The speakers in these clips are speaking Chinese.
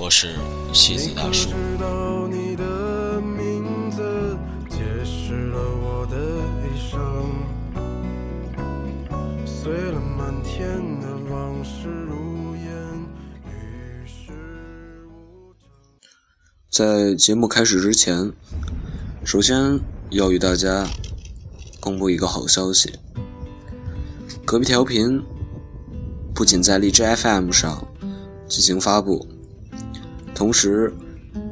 我是戏子大叔。在节目开始之前，首先要与大家公布一个好消息：隔壁调频不仅在荔枝 FM 上进行发布，同时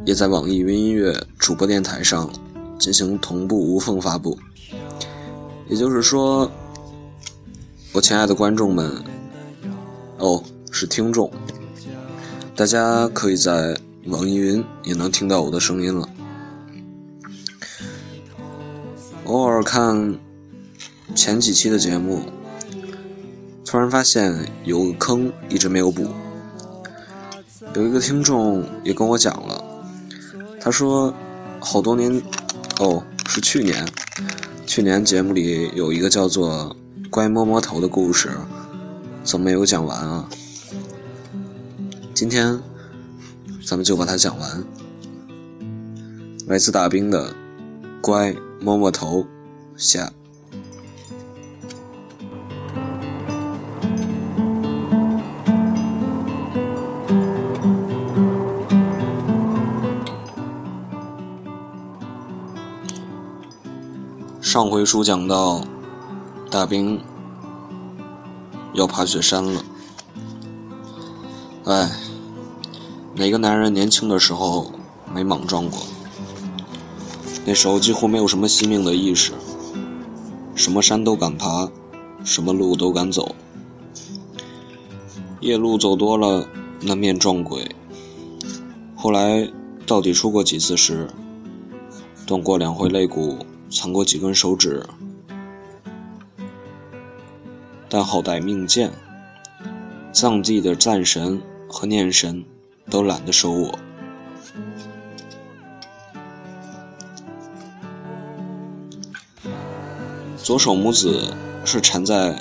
也在网易云音乐主播电台上进行同步无缝发布。也就是说，我亲爱的观众们，哦，是听众，大家可以在。网易云也能听到我的声音了。偶尔看前几期的节目，突然发现有个坑一直没有补。有一个听众也跟我讲了，他说好多年，哦，是去年，去年节目里有一个叫做“乖摸摸头”的故事，怎么没有讲完啊？今天。咱们就把它讲完。来自大兵的“乖摸摸头”下。上回书讲到，大兵要爬雪山了，哎。哪个男人年轻的时候没莽撞过？那时候几乎没有什么惜命的意识，什么山都敢爬，什么路都敢走。夜路走多了，难免撞鬼。后来到底出过几次事，断过两回肋骨，藏过几根手指，但好歹命贱，藏地的赞神和念神。都懒得收我。左手拇指是缠在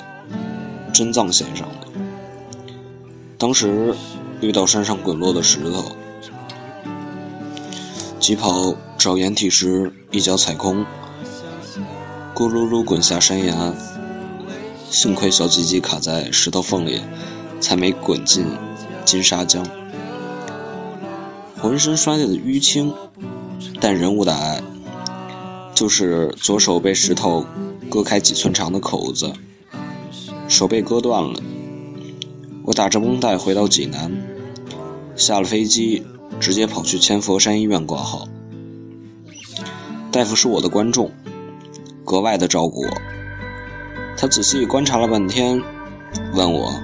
真藏线上的。当时遇到山上滚落的石头，疾跑找掩体时一脚踩空，咕噜噜滚下山崖。幸亏小鸡鸡卡在石头缝里，才没滚进金沙江。浑身摔得淤青，但人无大碍，就是左手被石头割开几寸长的口子，手被割断了。我打着绷带回到济南，下了飞机直接跑去千佛山医院挂号。大夫是我的观众，格外的照顾我。他仔细观察了半天，问我：“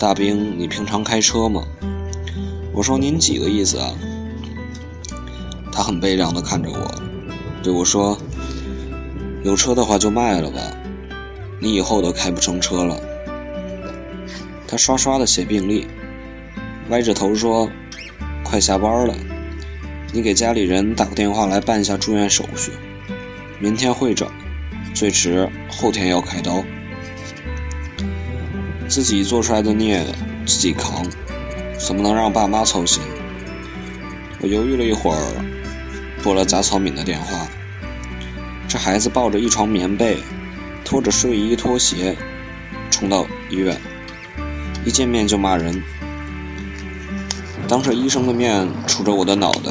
大兵，你平常开车吗？”我说：“您几个意思啊？”他很悲凉的看着我，对我说：“有车的话就卖了吧，你以后都开不成车了。”他刷刷的写病历，歪着头说：“快下班了，你给家里人打个电话来办一下住院手续，明天会诊，最迟后天要开刀。自己做出来的孽自己扛。”怎么能让爸妈操心？我犹豫了一会儿，拨了杂草敏的电话。这孩子抱着一床棉被，拖着睡衣拖鞋，冲到医院，一见面就骂人，当着医生的面杵着我的脑袋，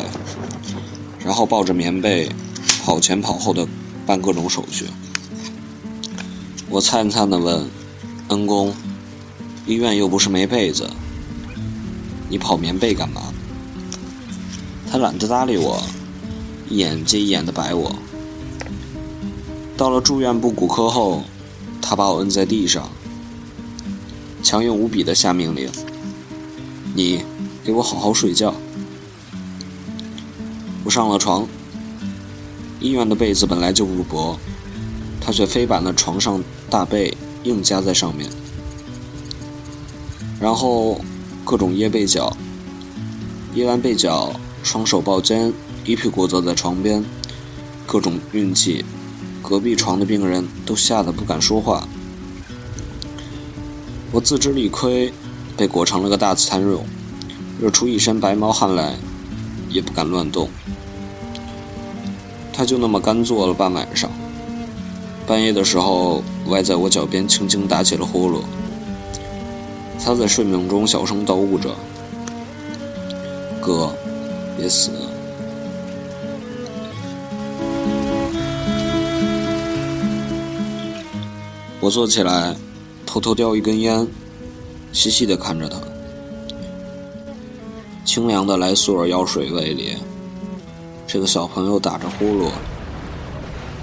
然后抱着棉被跑前跑后的办各种手续。我灿灿地问：“恩公，医院又不是没被子。”你跑棉被干嘛？他懒得搭理我，一眼接一眼的白我。到了住院部骨科后，他把我摁在地上，强硬无比的下命令：“你给我好好睡觉，我上了床，医院的被子本来就不薄，他却非把那床上大被硬夹在上面，然后各种掖被角，掖完被角，双手抱肩，一屁股坐在床边，各种运气，隔壁床的病人都吓得不敢说话。我自知理亏，被裹成了个大蚕蛹，热出一身白毛汗来，也不敢乱动。他就那么干坐了半晚上，半夜的时候，歪在我脚边轻轻打起了呼噜。他在睡梦中小声叨咕着：“哥，别死。”我坐起来。偷偷叼一根烟，细细地看着他。清凉的莱苏尔药水味里，这个小朋友打着呼噜，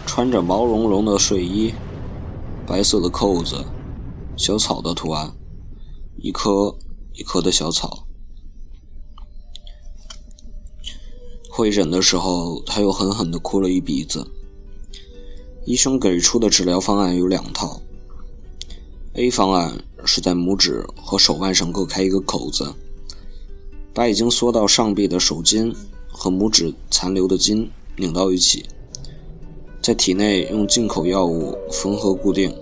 穿着毛茸茸的睡衣，白色的扣子，小草的图案，一颗一颗的小草。会诊的时候，他又狠狠地哭了一鼻子。医生给出的治疗方案有两套。A 方案是在拇指和手腕上各开一个口子，把已经缩到上臂的手筋和拇指残留的筋拧到一起，在体内用进口药物缝合固定。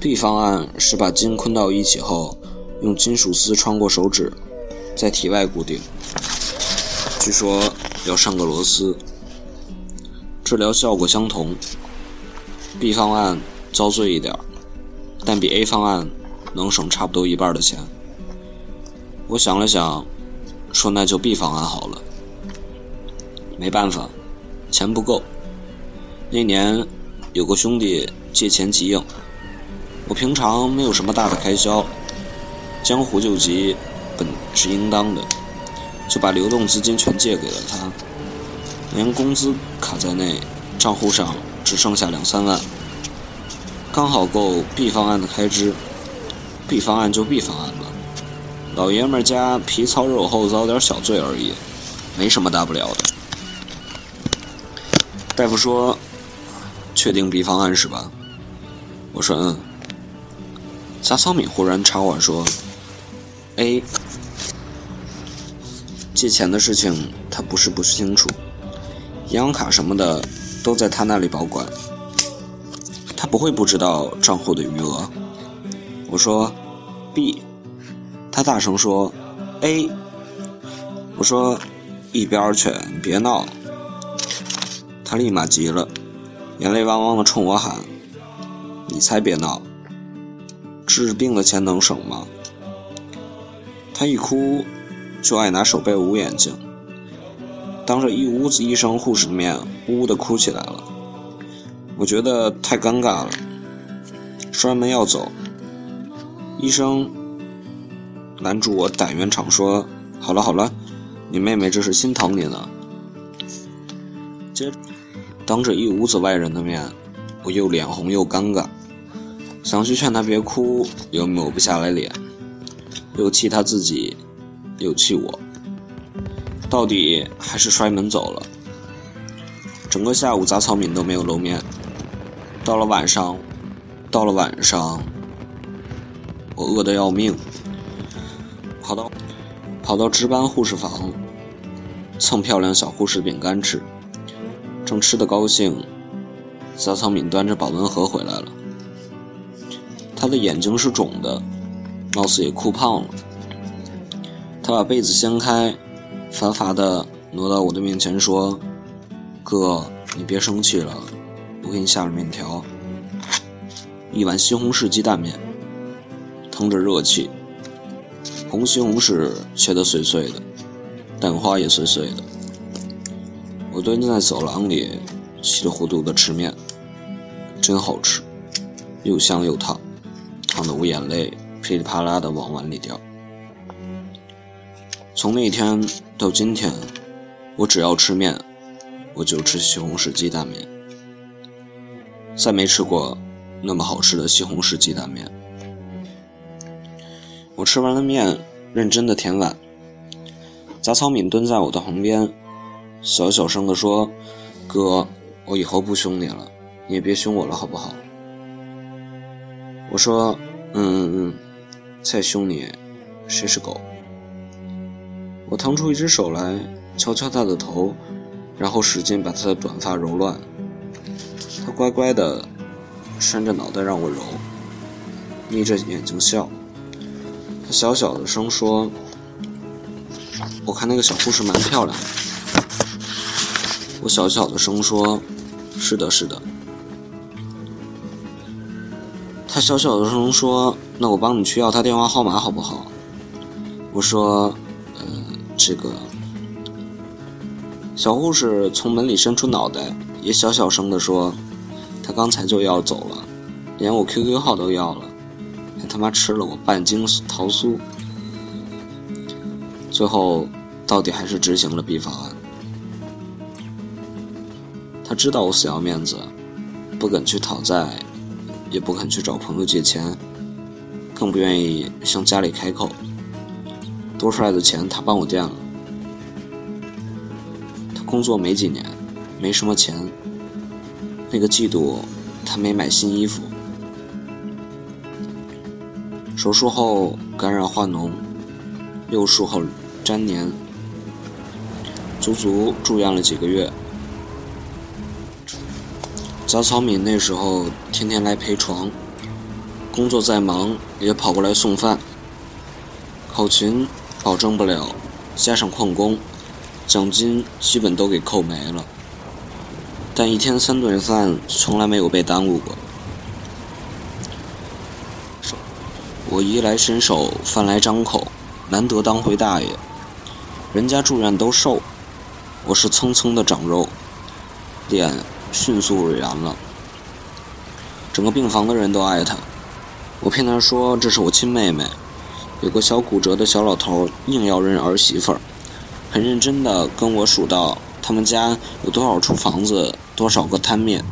B 方案是把筋捆到一起后，用金属丝穿过手指，在体外固定。据说要上个螺丝。治疗效果相同，B 方案遭罪一点。但比 A 方案能省差不多一半的钱。我想了想，说那就 B 方案好了。没办法，钱不够。那年有个兄弟借钱急用，我平常没有什么大的开销，江湖救急本是应当的，就把流动资金全借给了他，连工资卡在内，账户上只剩下两三万。刚好够 B 方案的开支，B 方案就 B 方案吧。老爷们家皮糙肉厚，遭点小罪而已，没什么大不了的。大夫说：“确定 B 方案是吧？”我说：“嗯。”杂草敏忽然插话说：“A 借钱的事情他不是不清楚，银行卡什么的都在他那里保管。”他不会不知道账户的余额。我说，B。他大声说，A。我说，一边去，别闹。他立马急了，眼泪汪汪的冲我喊：“你才别闹！治病的钱能省吗？”他一哭，就爱拿手背捂眼睛，当着一屋子医生护士的面，呜呜的哭起来了。我觉得太尴尬了，摔门要走，医生拦住我，打圆场说：“好了好了，你妹妹这是心疼你呢。”接着当着一屋子外人的面，我又脸红又尴尬，想去劝她别哭，又抹不下来脸，又气她自己，又气我，到底还是摔门走了。整个下午，杂草敏都没有露面。到了晚上，到了晚上，我饿得要命，跑到跑到值班护士房蹭漂亮小护士饼干吃，正吃得高兴，杂草敏端着保温盒回来了，他的眼睛是肿的，貌似也哭胖了。他把被子掀开，乏乏的挪到我的面前说：“哥，你别生气了。”我给你下了面条，一碗西红柿鸡蛋面，腾着热气。红西红柿切得碎碎的，蛋花也碎碎的。我蹲在走廊里，稀里糊涂的吃面，真好吃，又香又烫，烫得我眼泪噼里啪啦的往碗里掉。从那天到今天，我只要吃面，我就吃西红柿鸡蛋面。再没吃过那么好吃的西红柿鸡蛋面。我吃完了面，认真的舔碗。杂草敏蹲在我的旁边，小小声地说：“哥，我以后不凶你了，你也别凶我了，好不好？”我说：“嗯嗯嗯，再凶你，谁是狗？”我腾出一只手来，敲敲他的头，然后使劲把他的短发揉乱。他乖乖的伸着脑袋让我揉，眯着眼睛笑。他小小的声说：“我看那个小护士蛮漂亮的。”我小小的声说：“是的，是的。”他小小的声说：“那我帮你去要他电话号码好不好？”我说：“呃，这个。”小护士从门里伸出脑袋，也小小声的说：“他刚才就要走了，连我 QQ 号都要了，他妈吃了我半斤桃酥。”最后，到底还是执行了 B 方案。他知道我死要面子，不肯去讨债，也不肯去找朋友借钱，更不愿意向家里开口。多出来的钱他帮我垫了。他工作没几年，没什么钱。那个季度他没买新衣服。手术后感染化脓，右术后粘连，足足住院了几个月。杂草敏那时候天天来陪床，工作再忙也跑过来送饭。考勤保证不了，加上旷工，奖金基本都给扣没了。但一天三顿饭从来没有被耽误过。我衣来伸手，饭来张口，难得当回大爷。人家住院都瘦，我是蹭蹭的长肉，脸。迅速萎然了，整个病房的人都爱他。我骗他说这是我亲妹妹，有个小骨折的小老头硬要认儿媳妇儿，很认真的跟我数到他们家有多少处房子，多少个摊面。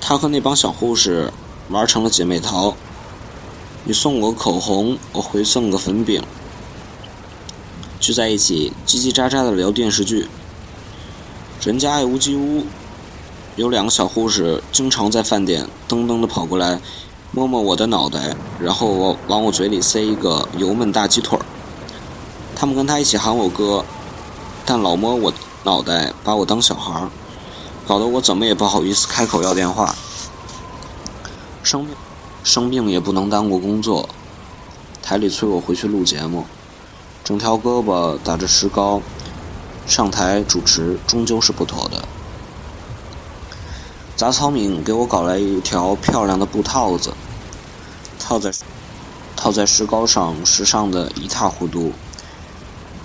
他和那帮小护士玩成了姐妹淘，你送我口红，我回送个粉饼，聚在一起叽叽喳喳的聊电视剧。人家爱屋及乌，有两个小护士经常在饭店噔噔的跑过来，摸摸我的脑袋，然后我往我嘴里塞一个油焖大鸡腿儿。他们跟他一起喊我哥，但老摸我脑袋，把我当小孩儿，搞得我怎么也不好意思开口要电话。生病，生病也不能耽误工作，台里催我回去录节目，整条胳膊打着石膏。上台主持终究是不妥的。杂草敏给我搞来一条漂亮的布套子，套在套在石膏上，时尚的一塌糊涂，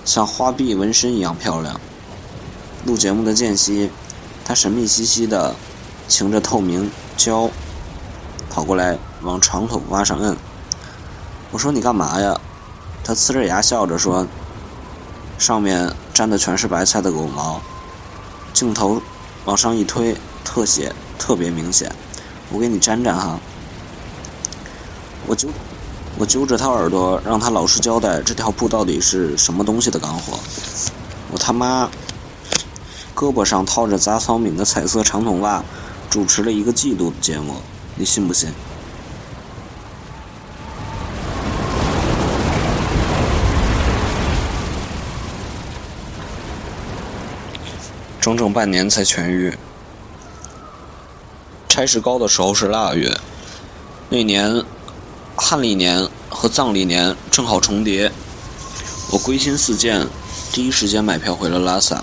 像花臂纹身一样漂亮。录节目的间隙，他神秘兮兮的擎着透明胶跑过来往长头发上摁。我说你干嘛呀？他呲着牙笑着说。上面粘的全是白菜的狗毛，镜头往上一推，特写特别明显。我给你粘粘哈。我揪我揪着他耳朵，让他老实交代这条布到底是什么东西的干货。我他妈胳膊上套着杂草敏的彩色长筒袜，主持了一个季度的节目，你信不信？整整半年才痊愈。差事高的时候是腊月，那年汉历年和藏历年正好重叠。我归心似箭，第一时间买票回了拉萨。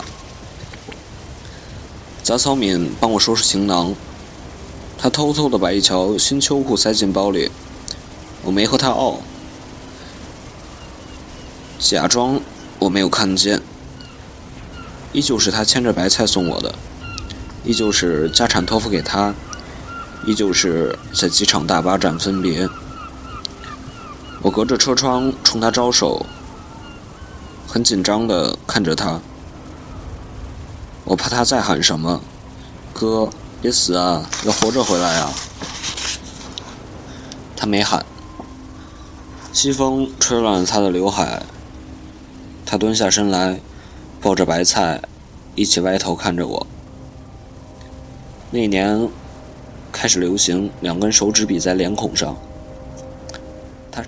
杂草敏帮我收拾行囊，他偷偷的把一条新秋裤塞进包里，我没和他拗，假装我没有看见。依旧是他牵着白菜送我的，依旧是家产托付给他，依旧是在机场大巴站分别。我隔着车窗冲他招手，很紧张的看着他，我怕他再喊什么，哥，别死啊，要活着回来啊！他没喊，西风吹乱了他的刘海，他蹲下身来。抱着白菜，一起歪头看着我。那年开始流行两根手指比在脸孔上，他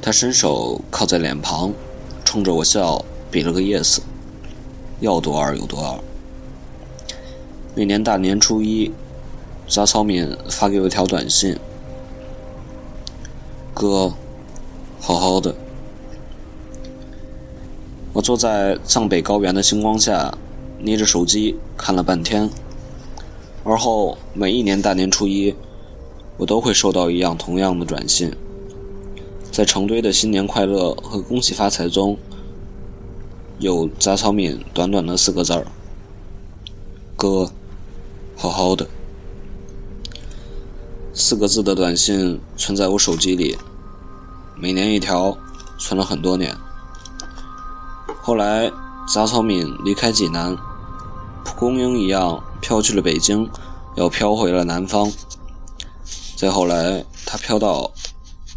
他伸手靠在脸庞，冲着我笑，比了个 yes，要多二有多二。那年大年初一，杂草敏发给我一条短信：“哥，好好的。”我坐在藏北高原的星光下，捏着手机看了半天。而后每一年大年初一，我都会收到一样同样的短信，在成堆的新年快乐和恭喜发财中，有杂草敏短短的四个字儿：“哥，好好的。”四个字的短信存在我手机里，每年一条，存了很多年。后来，杂草敏离开济南，蒲公英一样飘去了北京，又飘回了南方。再后来，他飘到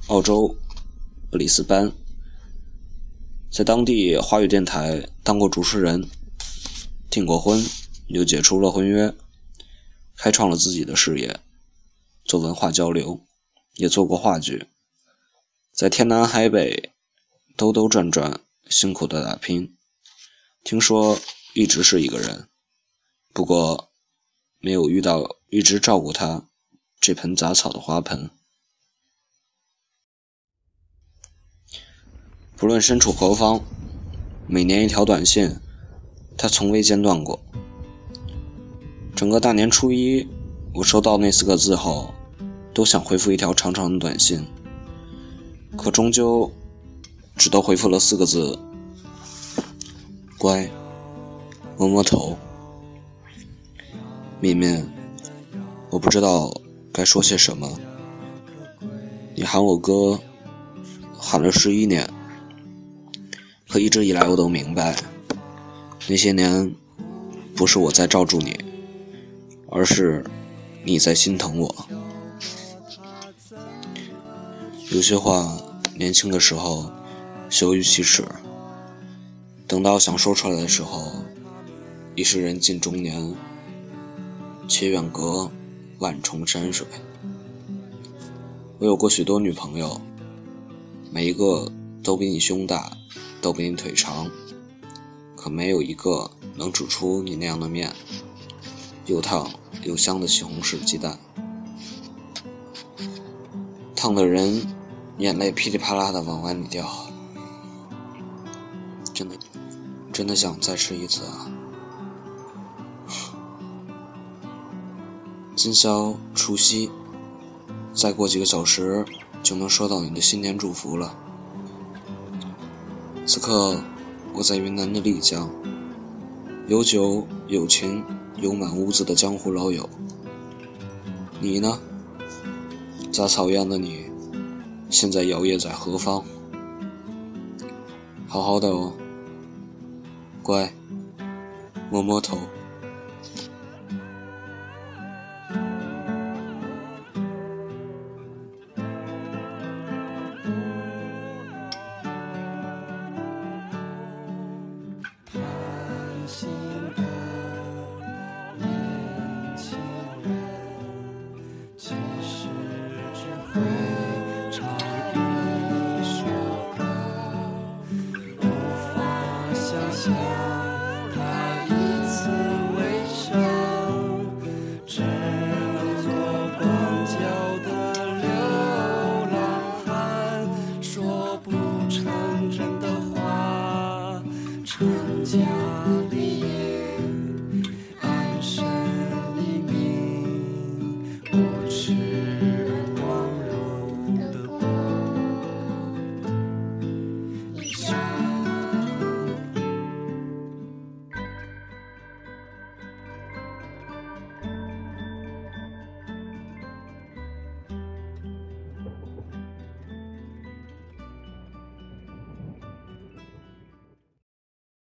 澳洲里斯班，在当地华语电台当过主持人，订过婚，又解除了婚约，开创了自己的事业，做文化交流，也做过话剧，在天南海北兜兜转转。辛苦的打拼，听说一直是一个人，不过没有遇到一直照顾他这盆杂草的花盆。不论身处何方，每年一条短信，他从未间断过。整个大年初一，我收到那四个字后，都想回复一条长长的短信，可终究。只都回复了四个字：“乖，摸摸头。”敏敏，我不知道该说些什么。你喊我哥，喊了十一年，可一直以来我都明白，那些年不是我在罩住你，而是你在心疼我。有些话，年轻的时候。羞于启齿，等到想说出来的时候，已是人近中年，且远隔万重山水。我有过许多女朋友，每一个都比你胸大，都比你腿长，可没有一个能煮出你那样的面，又烫又香的西红柿鸡蛋，烫的人眼泪噼里啪啦的往碗里掉。真的，真的想再吃一次啊！今宵除夕，再过几个小时就能收到你的新年祝福了。此刻，我在云南的丽江，有酒有情有满屋子的江湖老友。你呢？杂草一样的你，现在摇曳在何方？好好的哦。乖，摸摸头。